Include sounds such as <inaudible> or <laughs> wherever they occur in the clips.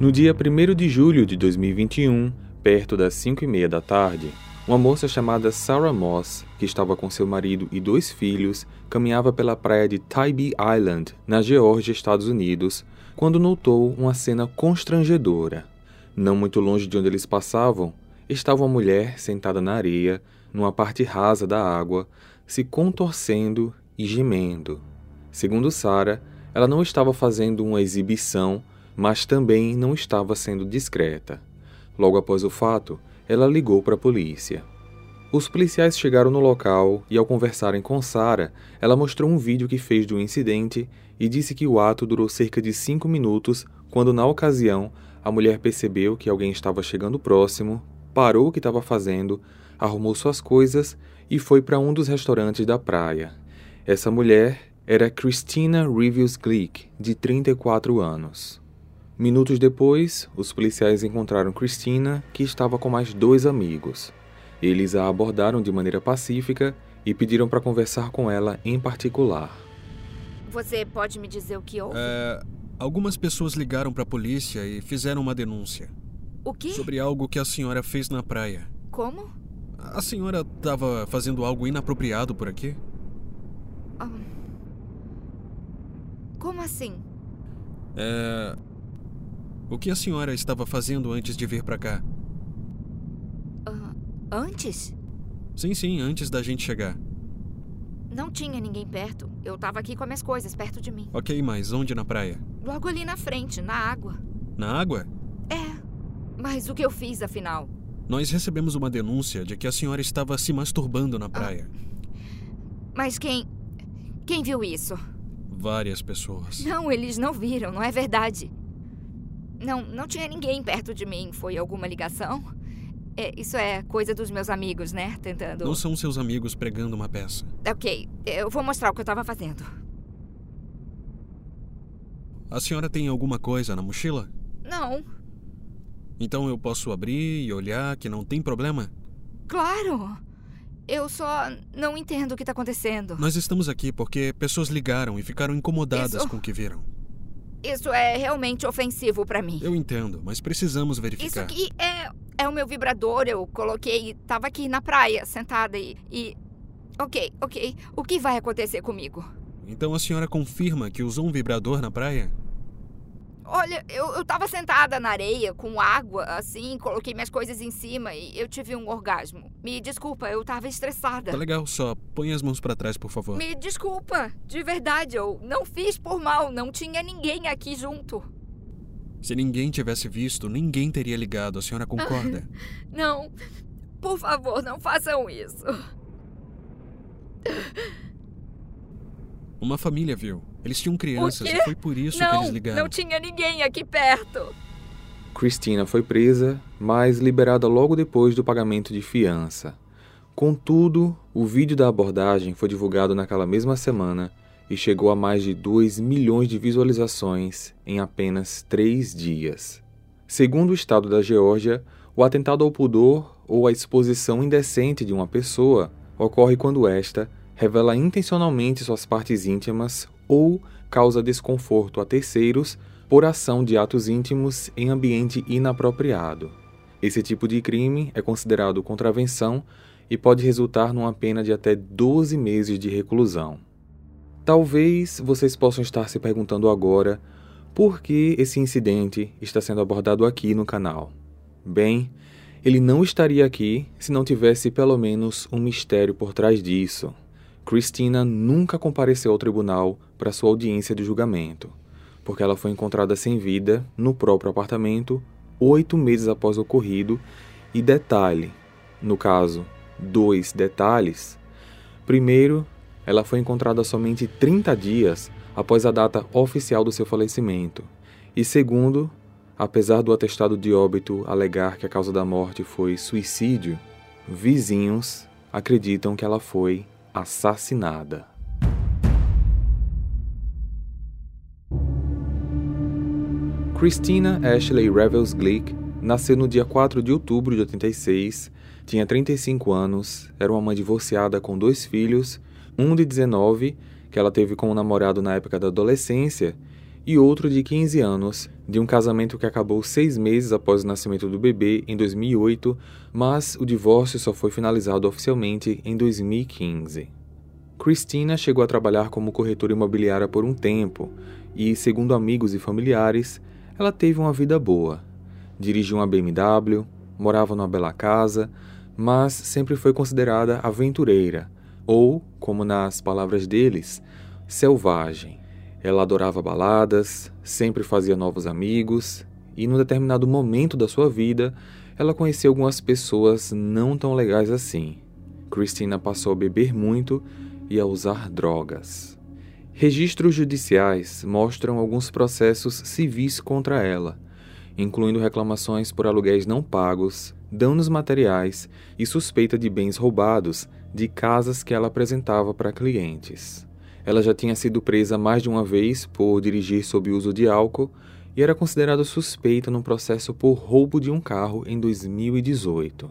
No dia 1 de julho de 2021, perto das 5 e meia da tarde, uma moça chamada Sarah Moss, que estava com seu marido e dois filhos, caminhava pela praia de Tybee Island, na Geórgia, Estados Unidos, quando notou uma cena constrangedora. Não muito longe de onde eles passavam, estava uma mulher sentada na areia, numa parte rasa da água, se contorcendo e gemendo. Segundo Sarah, ela não estava fazendo uma exibição mas também não estava sendo discreta. Logo após o fato, ela ligou para a polícia. Os policiais chegaram no local e, ao conversarem com Sara, ela mostrou um vídeo que fez do incidente e disse que o ato durou cerca de cinco minutos, quando, na ocasião, a mulher percebeu que alguém estava chegando próximo, parou o que estava fazendo, arrumou suas coisas e foi para um dos restaurantes da praia. Essa mulher era Christina Reviews Glick, de 34 anos. Minutos depois, os policiais encontraram Christina, que estava com mais dois amigos. Eles a abordaram de maneira pacífica e pediram para conversar com ela em particular. Você pode me dizer o que houve? É, algumas pessoas ligaram para a polícia e fizeram uma denúncia. O quê? Sobre algo que a senhora fez na praia. Como? A senhora estava fazendo algo inapropriado por aqui? Como assim? É, o que a senhora estava fazendo antes de vir para cá? Uh, antes? Sim, sim, antes da gente chegar. Não tinha ninguém perto. Eu estava aqui com as minhas coisas perto de mim. Ok, mas onde na praia? Logo ali na frente, na água. Na água? É. Mas o que eu fiz, afinal? Nós recebemos uma denúncia de que a senhora estava se masturbando na praia. Ah. Mas quem. Quem viu isso? Várias pessoas. Não, eles não viram, não é verdade. Não, não tinha ninguém perto de mim. Foi alguma ligação? É, isso é coisa dos meus amigos, né? Tentando. Não são seus amigos pregando uma peça. Ok, eu vou mostrar o que eu estava fazendo. A senhora tem alguma coisa na mochila? Não. Então eu posso abrir e olhar que não tem problema? Claro! Eu só não entendo o que está acontecendo. Nós estamos aqui porque pessoas ligaram e ficaram incomodadas Isso... com o que viram. Isso é realmente ofensivo para mim. Eu entendo, mas precisamos verificar. Isso aqui é, é o meu vibrador. Eu coloquei. Tava aqui na praia, sentada e, e. Ok, ok. O que vai acontecer comigo? Então a senhora confirma que usou um vibrador na praia? Olha, eu, eu tava sentada na areia, com água, assim, coloquei minhas coisas em cima e eu tive um orgasmo. Me desculpa, eu tava estressada. Tá legal, só põe as mãos para trás, por favor. Me desculpa, de verdade, eu não fiz por mal, não tinha ninguém aqui junto. Se ninguém tivesse visto, ninguém teria ligado, a senhora concorda? <laughs> não, por favor, não façam isso. Uma família viu. Eles tinham crianças e foi por isso não, que eles ligaram. Não tinha ninguém aqui perto. Christina foi presa, mas liberada logo depois do pagamento de fiança. Contudo, o vídeo da abordagem foi divulgado naquela mesma semana e chegou a mais de 2 milhões de visualizações em apenas três dias. Segundo o estado da Geórgia, o atentado ao pudor ou a exposição indecente de uma pessoa ocorre quando esta revela intencionalmente suas partes íntimas ou causa desconforto a terceiros por ação de atos íntimos em ambiente inapropriado. Esse tipo de crime é considerado contravenção e pode resultar numa pena de até 12 meses de reclusão. Talvez vocês possam estar se perguntando agora por que esse incidente está sendo abordado aqui no canal. Bem, ele não estaria aqui se não tivesse pelo menos um mistério por trás disso. Christina nunca compareceu ao tribunal para sua audiência de julgamento, porque ela foi encontrada sem vida no próprio apartamento oito meses após o ocorrido. E detalhe, no caso, dois detalhes. Primeiro, ela foi encontrada somente 30 dias após a data oficial do seu falecimento. E segundo, apesar do atestado de óbito alegar que a causa da morte foi suicídio, vizinhos acreditam que ela foi assassinada. Christina Ashley Revels Glick nasceu no dia 4 de outubro de 86, tinha 35 anos, era uma mãe divorciada com dois filhos, um de 19, que ela teve com um namorado na época da adolescência, e outro de 15 anos, de um casamento que acabou seis meses após o nascimento do bebê, em 2008, mas o divórcio só foi finalizado oficialmente em 2015. Christina chegou a trabalhar como corretora imobiliária por um tempo e, segundo amigos e familiares, ela teve uma vida boa. Dirigiu uma BMW, morava numa bela casa, mas sempre foi considerada aventureira, ou, como nas palavras deles, selvagem. Ela adorava baladas, sempre fazia novos amigos, e num determinado momento da sua vida, ela conheceu algumas pessoas não tão legais assim. Christina passou a beber muito e a usar drogas. Registros judiciais mostram alguns processos civis contra ela, incluindo reclamações por aluguéis não pagos, danos materiais e suspeita de bens roubados de casas que ela apresentava para clientes. Ela já tinha sido presa mais de uma vez por dirigir sob uso de álcool e era considerada suspeita num processo por roubo de um carro em 2018.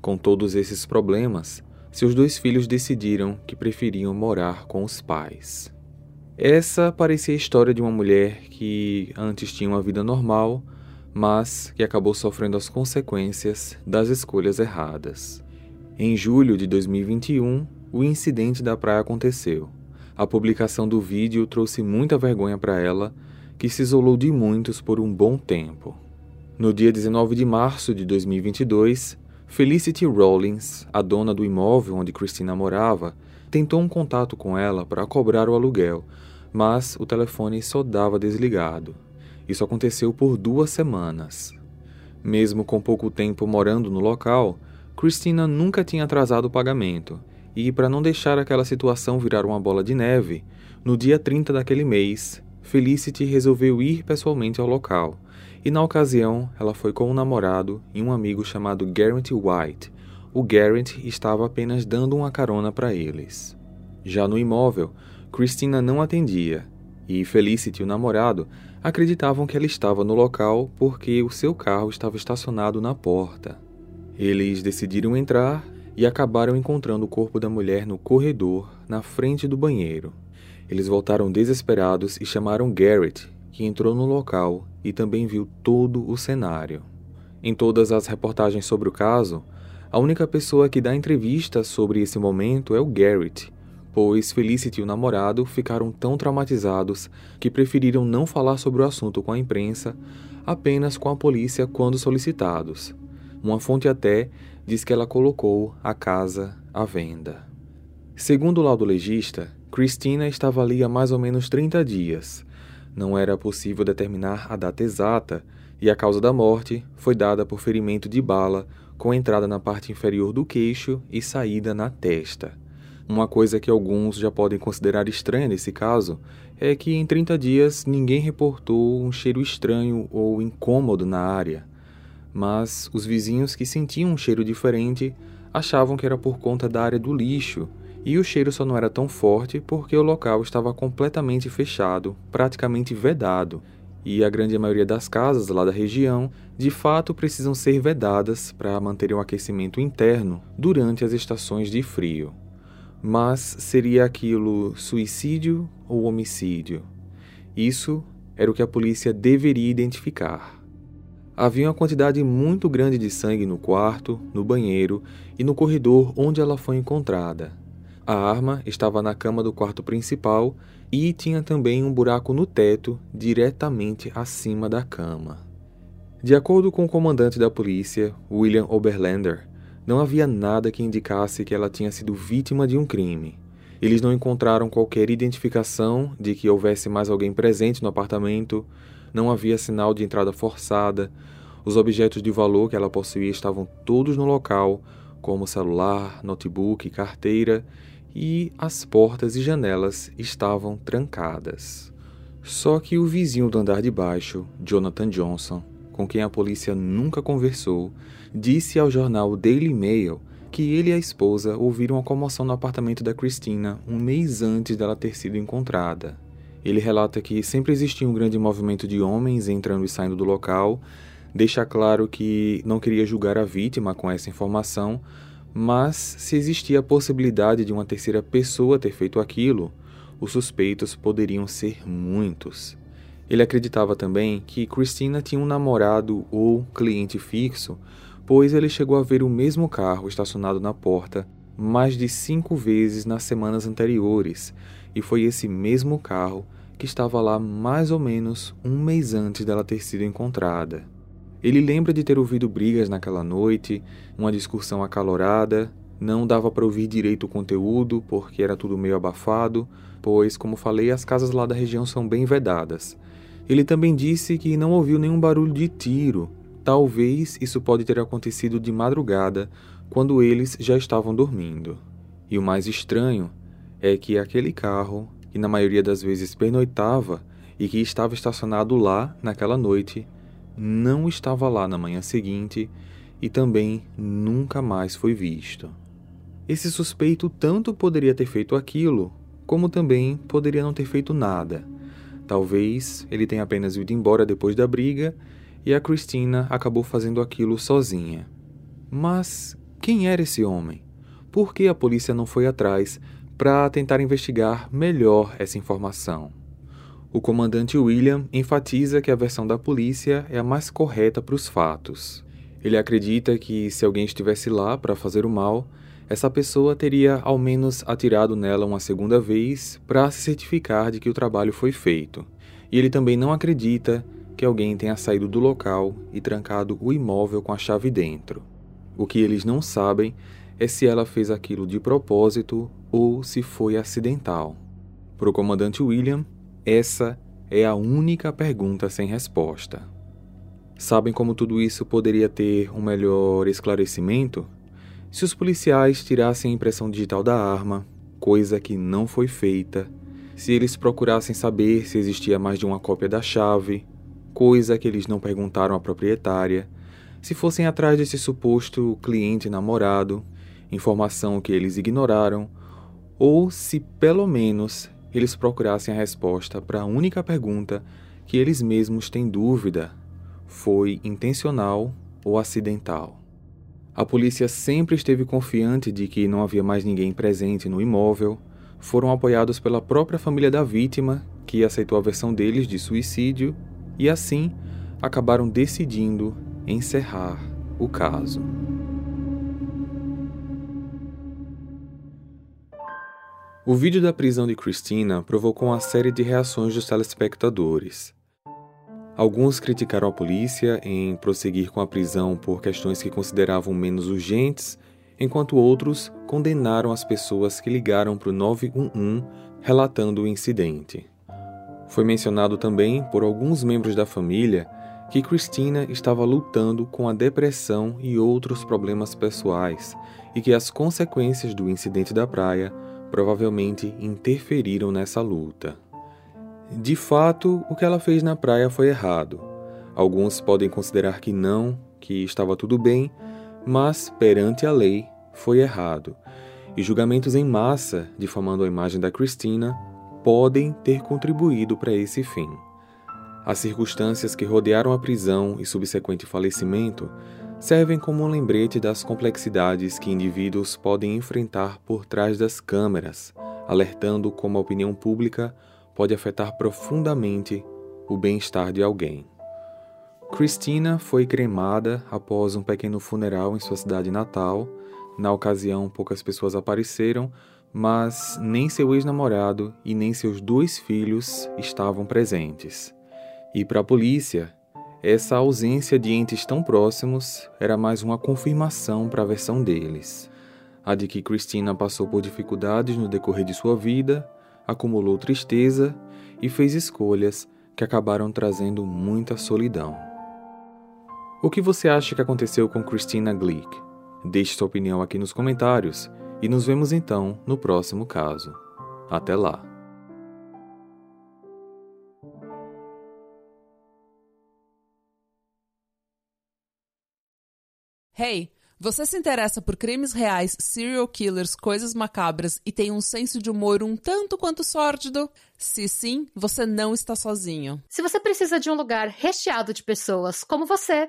Com todos esses problemas, seus dois filhos decidiram que preferiam morar com os pais. Essa parecia a história de uma mulher que antes tinha uma vida normal, mas que acabou sofrendo as consequências das escolhas erradas. Em julho de 2021, o incidente da praia aconteceu. A publicação do vídeo trouxe muita vergonha para ela, que se isolou de muitos por um bom tempo. No dia 19 de março de 2022, Felicity Rollins, a dona do imóvel onde Christina morava, tentou um contato com ela para cobrar o aluguel, mas o telefone só dava desligado. Isso aconteceu por duas semanas. Mesmo com pouco tempo morando no local, Christina nunca tinha atrasado o pagamento e, para não deixar aquela situação virar uma bola de neve, no dia 30 daquele mês, Felicity resolveu ir pessoalmente ao local. E na ocasião, ela foi com um namorado e um amigo chamado Garrett White. O Garrett estava apenas dando uma carona para eles. Já no imóvel, Christina não atendia, e Felicity e o namorado acreditavam que ela estava no local porque o seu carro estava estacionado na porta. Eles decidiram entrar e acabaram encontrando o corpo da mulher no corredor, na frente do banheiro. Eles voltaram desesperados e chamaram Garrett, que entrou no local e também viu todo o cenário. Em todas as reportagens sobre o caso, a única pessoa que dá entrevista sobre esse momento é o Garrett, pois Felicity e o namorado ficaram tão traumatizados que preferiram não falar sobre o assunto com a imprensa, apenas com a polícia quando solicitados. Uma fonte até diz que ela colocou a casa à venda. Segundo o laudo legista, Christina estava ali há mais ou menos 30 dias. Não era possível determinar a data exata e a causa da morte foi dada por ferimento de bala com entrada na parte inferior do queixo e saída na testa. Uma coisa que alguns já podem considerar estranha nesse caso é que em 30 dias ninguém reportou um cheiro estranho ou incômodo na área mas os vizinhos que sentiam um cheiro diferente achavam que era por conta da área do lixo, e o cheiro só não era tão forte porque o local estava completamente fechado, praticamente vedado, e a grande maioria das casas lá da região de fato precisam ser vedadas para manterem o aquecimento interno durante as estações de frio. Mas seria aquilo suicídio ou homicídio? Isso era o que a polícia deveria identificar. Havia uma quantidade muito grande de sangue no quarto, no banheiro e no corredor onde ela foi encontrada. A arma estava na cama do quarto principal e tinha também um buraco no teto diretamente acima da cama. De acordo com o comandante da polícia, William Oberlander, não havia nada que indicasse que ela tinha sido vítima de um crime. Eles não encontraram qualquer identificação de que houvesse mais alguém presente no apartamento, não havia sinal de entrada forçada. Os objetos de valor que ela possuía estavam todos no local, como celular, notebook, carteira, e as portas e janelas estavam trancadas. Só que o vizinho do andar de baixo, Jonathan Johnson, com quem a polícia nunca conversou, disse ao jornal Daily Mail que ele e a esposa ouviram uma comoção no apartamento da Christina um mês antes dela ter sido encontrada. Ele relata que sempre existia um grande movimento de homens entrando e saindo do local, deixa claro que não queria julgar a vítima com essa informação, mas se existia a possibilidade de uma terceira pessoa ter feito aquilo, os suspeitos poderiam ser muitos. Ele acreditava também que Christina tinha um namorado ou cliente fixo, pois ele chegou a ver o mesmo carro estacionado na porta mais de cinco vezes nas semanas anteriores, e foi esse mesmo carro que estava lá mais ou menos um mês antes dela ter sido encontrada. Ele lembra de ter ouvido brigas naquela noite, uma discussão acalorada, não dava para ouvir direito o conteúdo porque era tudo meio abafado, pois, como falei, as casas lá da região são bem vedadas. Ele também disse que não ouviu nenhum barulho de tiro. Talvez isso pode ter acontecido de madrugada, quando eles já estavam dormindo. E o mais estranho é que aquele carro, que na maioria das vezes pernoitava e que estava estacionado lá naquela noite, não estava lá na manhã seguinte e também nunca mais foi visto. Esse suspeito tanto poderia ter feito aquilo, como também poderia não ter feito nada. Talvez ele tenha apenas ido embora depois da briga e a Christina acabou fazendo aquilo sozinha. Mas quem era esse homem? Por que a polícia não foi atrás para tentar investigar melhor essa informação? O comandante William enfatiza que a versão da polícia é a mais correta para os fatos. Ele acredita que se alguém estivesse lá para fazer o mal, essa pessoa teria ao menos atirado nela uma segunda vez para se certificar de que o trabalho foi feito. E ele também não acredita que alguém tenha saído do local e trancado o imóvel com a chave dentro. O que eles não sabem é se ela fez aquilo de propósito ou se foi acidental. Para o comandante William, essa é a única pergunta sem resposta. Sabem como tudo isso poderia ter um melhor esclarecimento? Se os policiais tirassem a impressão digital da arma, coisa que não foi feita, se eles procurassem saber se existia mais de uma cópia da chave, coisa que eles não perguntaram à proprietária, se fossem atrás desse suposto cliente namorado, informação que eles ignoraram, ou se pelo menos eles procurassem a resposta para a única pergunta que eles mesmos têm dúvida: foi intencional ou acidental? A polícia sempre esteve confiante de que não havia mais ninguém presente no imóvel. Foram apoiados pela própria família da vítima, que aceitou a versão deles de suicídio, e assim acabaram decidindo encerrar o caso. O vídeo da prisão de Christina provocou uma série de reações dos telespectadores. Alguns criticaram a polícia em prosseguir com a prisão por questões que consideravam menos urgentes, enquanto outros condenaram as pessoas que ligaram para o 911 relatando o incidente. Foi mencionado também por alguns membros da família que Christina estava lutando com a depressão e outros problemas pessoais e que as consequências do incidente da praia provavelmente interferiram nessa luta. De fato, o que ela fez na praia foi errado. Alguns podem considerar que não, que estava tudo bem, mas perante a lei foi errado. E julgamentos em massa, difamando a imagem da Cristina, podem ter contribuído para esse fim. As circunstâncias que rodearam a prisão e subsequente falecimento servem como um lembrete das complexidades que indivíduos podem enfrentar por trás das câmeras, alertando como a opinião pública pode afetar profundamente o bem-estar de alguém. Christina foi cremada após um pequeno funeral em sua cidade natal. Na ocasião, poucas pessoas apareceram, mas nem seu ex-namorado e nem seus dois filhos estavam presentes. E para a polícia, essa ausência de entes tão próximos era mais uma confirmação para a versão deles. A de que Christina passou por dificuldades no decorrer de sua vida, acumulou tristeza e fez escolhas que acabaram trazendo muita solidão. O que você acha que aconteceu com Christina Glick? Deixe sua opinião aqui nos comentários e nos vemos então no próximo caso. Até lá! Hey, você se interessa por crimes reais, serial killers, coisas macabras e tem um senso de humor um tanto quanto sórdido? Se sim, você não está sozinho. Se você precisa de um lugar recheado de pessoas como você